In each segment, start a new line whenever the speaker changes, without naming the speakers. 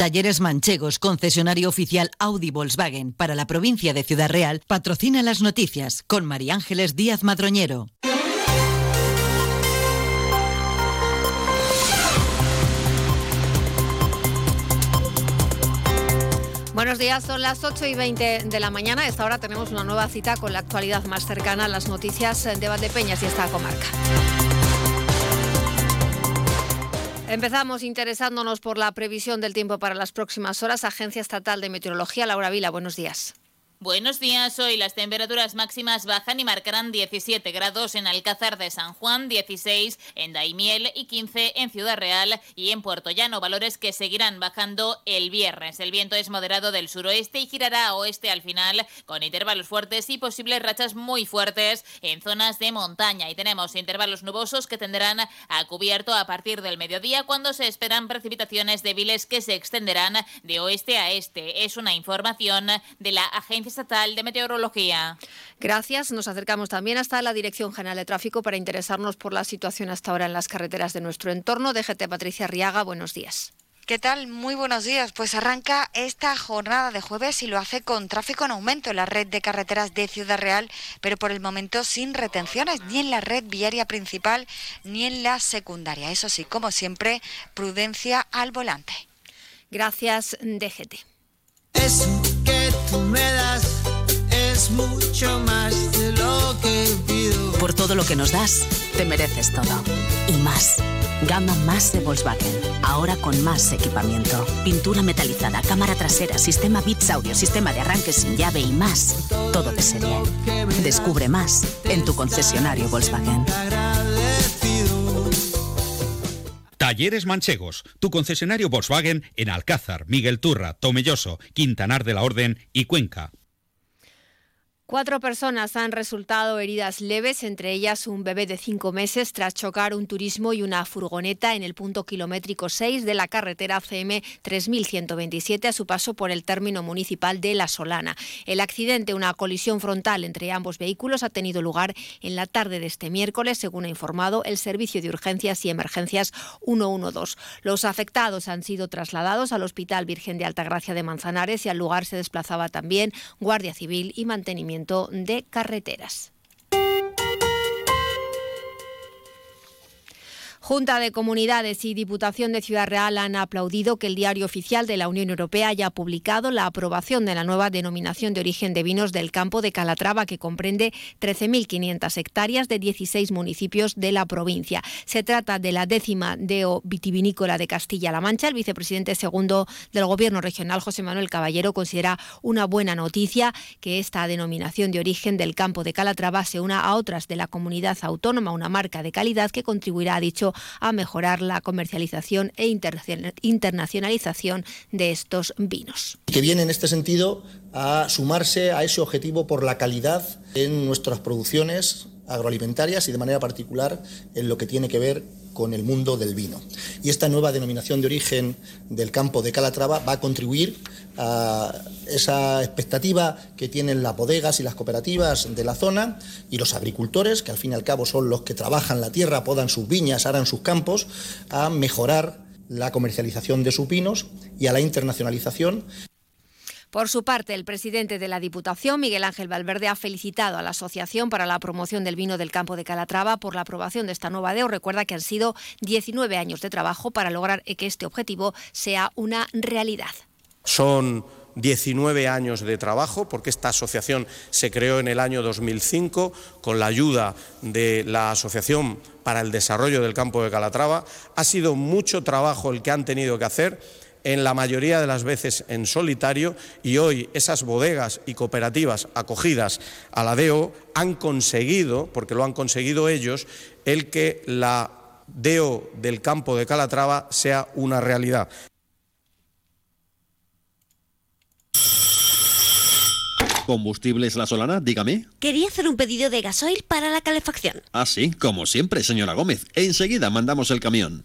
Talleres Manchegos, concesionario oficial Audi Volkswagen para la provincia de Ciudad Real, patrocina las noticias con María Ángeles Díaz Madroñero.
Buenos días, son las 8 y 20 de la mañana. Esta hora tenemos una nueva cita con la actualidad más cercana a las noticias de Valdepeñas y esta comarca. Empezamos interesándonos por la previsión del tiempo para las próximas horas. Agencia Estatal de Meteorología, Laura Vila, buenos días.
Buenos días, hoy las temperaturas máximas bajan y marcarán 17 grados en Alcázar de San Juan, 16 en Daimiel y 15 en Ciudad Real y en Puerto Llano, valores que seguirán bajando el viernes. El viento es moderado del suroeste y girará a oeste al final con intervalos fuertes y posibles rachas muy fuertes en zonas de montaña y tenemos intervalos nubosos que tendrán a cubierto a partir del mediodía cuando se esperan precipitaciones débiles que se extenderán de oeste a este. Es una información de la Agencia Estatal de Meteorología.
Gracias. Nos acercamos también hasta la Dirección General de Tráfico para interesarnos por la situación hasta ahora en las carreteras de nuestro entorno. DGT Patricia Riaga, buenos días.
¿Qué tal? Muy buenos días. Pues arranca esta jornada de jueves y lo hace con tráfico en aumento en la red de carreteras de Ciudad Real, pero por el momento sin retenciones ni en la red viaria principal ni en la secundaria. Eso sí, como siempre, prudencia al volante.
Gracias, DGT.
Eso mucho más de lo que pido.
Por todo lo que nos das, te mereces todo. Y más. Gama más de Volkswagen. Ahora con más equipamiento. Pintura metalizada, cámara trasera, sistema Bits Audio, sistema de arranque sin llave y más. Todo de serie. Descubre más en tu concesionario Volkswagen.
Talleres Manchegos, tu concesionario Volkswagen en Alcázar, Miguel Turra, Tomelloso, Quintanar de la Orden y Cuenca.
Cuatro personas han resultado heridas leves, entre ellas un bebé de cinco meses, tras chocar un turismo y una furgoneta en el punto kilométrico 6 de la carretera CM 3127 a su paso por el término municipal de La Solana. El accidente, una colisión frontal entre ambos vehículos, ha tenido lugar en la tarde de este miércoles, según ha informado el Servicio de Urgencias y Emergencias 112. Los afectados han sido trasladados al Hospital Virgen de Altagracia de Manzanares y al lugar se desplazaba también Guardia Civil y Mantenimiento de carreteras. Junta de Comunidades y Diputación de Ciudad Real han aplaudido que el Diario Oficial de la Unión Europea haya publicado la aprobación de la nueva denominación de origen de vinos del campo de Calatrava, que comprende 13.500 hectáreas de 16 municipios de la provincia. Se trata de la décima DEO vitivinícola de Castilla-La Mancha. El vicepresidente segundo del Gobierno regional, José Manuel Caballero, considera una buena noticia que esta denominación de origen del campo de Calatrava se una a otras de la comunidad autónoma, una marca de calidad que contribuirá, a dicho, a mejorar la comercialización e internacionalización de estos vinos.
Que viene en este sentido a sumarse a ese objetivo por la calidad en nuestras producciones agroalimentarias y de manera particular en lo que tiene que ver con el mundo del vino. Y esta nueva denominación de origen del campo de Calatrava va a contribuir a esa expectativa que tienen las bodegas y las cooperativas de la zona y los agricultores, que al fin y al cabo son los que trabajan la tierra, podan sus viñas, harán sus campos, a mejorar la comercialización de sus vinos y a la internacionalización
por su parte, el presidente de la Diputación, Miguel Ángel Valverde, ha felicitado a la Asociación para la Promoción del Vino del Campo de Calatrava por la aprobación de esta nueva DEO. Recuerda que han sido 19 años de trabajo para lograr que este objetivo sea una realidad.
Son 19 años de trabajo, porque esta asociación se creó en el año 2005 con la ayuda de la Asociación para el Desarrollo del Campo de Calatrava. Ha sido mucho trabajo el que han tenido que hacer en la mayoría de las veces en solitario y hoy esas bodegas y cooperativas acogidas a la DEO han conseguido, porque lo han conseguido ellos, el que la DEO del campo de Calatrava sea una realidad.
Combustibles La Solana, dígame.
Quería hacer un pedido de gasoil para la calefacción.
Ah, sí, como siempre, señora Gómez. Enseguida mandamos el camión.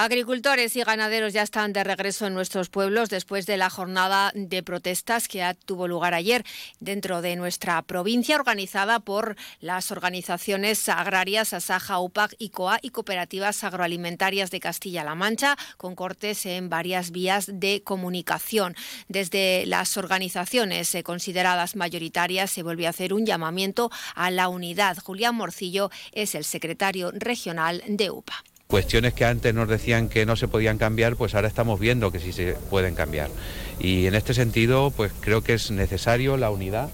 Agricultores y ganaderos ya están de regreso en nuestros pueblos después de la jornada de protestas que tuvo lugar ayer dentro de nuestra provincia, organizada por las organizaciones agrarias Asaja, UPAC, ICOA y cooperativas agroalimentarias de Castilla-La Mancha, con cortes en varias vías de comunicación. Desde las organizaciones eh, consideradas mayoritarias se volvió a hacer un llamamiento a la unidad. Julián Morcillo es el secretario regional de UPA.
Cuestiones que antes nos decían que no se podían cambiar, pues ahora estamos viendo que sí se pueden cambiar. Y en este sentido, pues creo que es necesario la unidad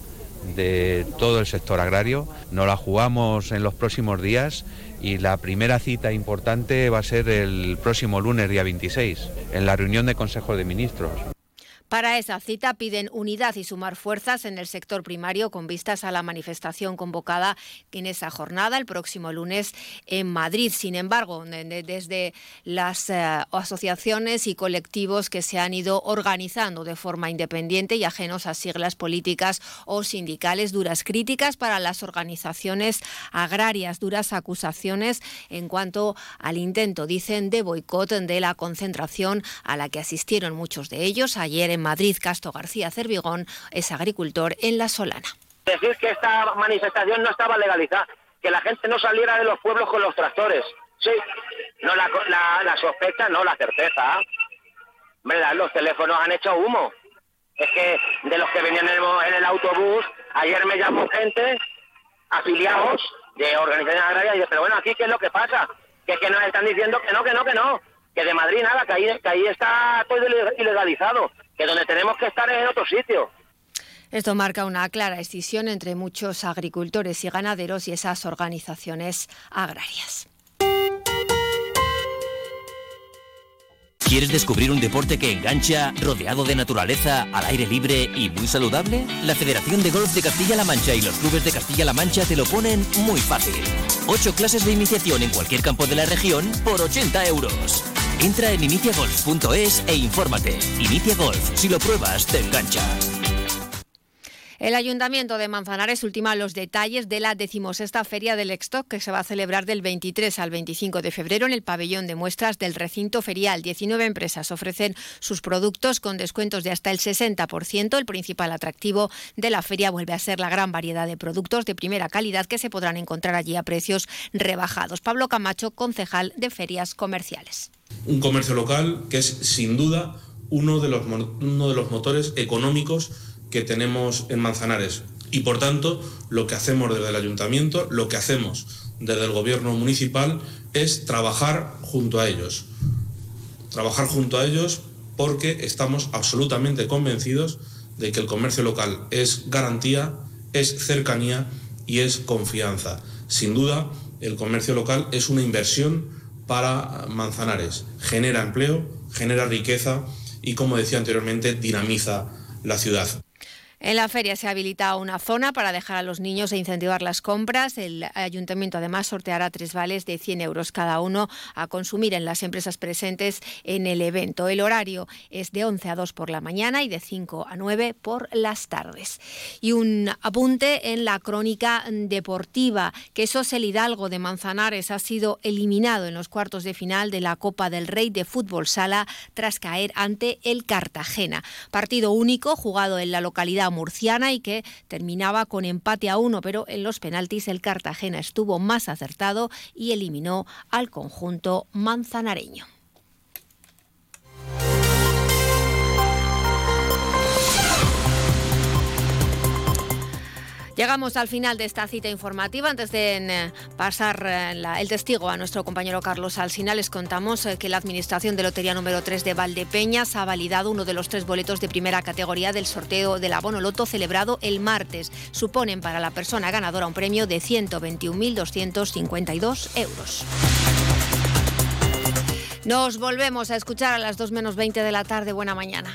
de todo el sector agrario. Nos la jugamos en los próximos días y la primera cita importante va a ser el próximo lunes, día 26, en la reunión de Consejo de Ministros.
Para esa cita piden unidad y sumar fuerzas en el sector primario con vistas a la manifestación convocada en esa jornada el próximo lunes en Madrid. Sin embargo, desde las eh, asociaciones y colectivos que se han ido organizando de forma independiente y ajenos a siglas políticas o sindicales, duras críticas para las organizaciones agrarias, duras acusaciones en cuanto al intento, dicen, de boicot de la concentración a la que asistieron muchos de ellos ayer en Madrid, Casto García Cervigón es agricultor en La Solana.
Decir que esta manifestación no estaba legalizada, que la gente no saliera de los pueblos con los tractores. Sí, no la, la, sospecha, no la certeza. ¿Verdad? Los teléfonos han hecho humo. Es que de los que venían en el, autobús, ayer me llamó gente, afiliados de organizaciones agrarias, y dice, pero bueno, aquí qué es lo que pasa, que es que nos están diciendo que no, que no, que no, que de Madrid nada, que ahí, que ahí está todo ilegalizado que donde tenemos que estar es en otro sitio.
Esto marca una clara escisión entre muchos agricultores y ganaderos y esas organizaciones agrarias.
¿Quieres descubrir un deporte que engancha, rodeado de naturaleza, al aire libre y muy saludable? La Federación de Golf de Castilla-La Mancha y los clubes de Castilla-La Mancha te lo ponen muy fácil. Ocho clases de iniciación en cualquier campo de la región por 80 euros. Entra en iniciagolf.es e infórmate. Inicia Golf, si lo pruebas, te engancha.
El Ayuntamiento de Manzanares ultima los detalles de la decimosexta Feria del Extoc que se va a celebrar del 23 al 25 de febrero en el pabellón de muestras del recinto ferial. 19 empresas ofrecen sus productos con descuentos de hasta el 60%. El principal atractivo de la feria vuelve a ser la gran variedad de productos de primera calidad que se podrán encontrar allí a precios rebajados. Pablo Camacho, concejal de ferias comerciales
un comercio local que es sin duda uno de los, uno de los motores económicos que tenemos en Manzanares. Y por tanto, lo que hacemos desde el ayuntamiento, lo que hacemos desde el gobierno municipal es trabajar junto a ellos. Trabajar junto a ellos porque estamos absolutamente convencidos de que el comercio local es garantía, es cercanía y es confianza. Sin duda, el comercio local es una inversión para Manzanares. Genera empleo, genera riqueza y, como decía anteriormente, dinamiza la ciudad.
En la feria se habilita una zona para dejar a los niños e incentivar las compras. El ayuntamiento además sorteará tres vales de 100 euros cada uno a consumir en las empresas presentes en el evento. El horario es de 11 a 2 por la mañana y de 5 a 9 por las tardes. Y un apunte en la crónica deportiva, que es el Hidalgo de Manzanares ha sido eliminado en los cuartos de final de la Copa del Rey de Fútbol Sala tras caer ante el Cartagena. Partido único jugado en la localidad murciana y que terminaba con empate a uno, pero en los penaltis el Cartagena estuvo más acertado y eliminó al conjunto manzanareño. Llegamos al final de esta cita informativa. Antes de eh, pasar eh, el testigo a nuestro compañero Carlos Alsina, les contamos eh, que la Administración de Lotería número 3 de Valdepeñas ha validado uno de los tres boletos de primera categoría del sorteo del abono loto celebrado el martes. Suponen para la persona ganadora un premio de 121.252 euros. Nos volvemos a escuchar a las 2 menos 20 de la tarde. Buena mañana.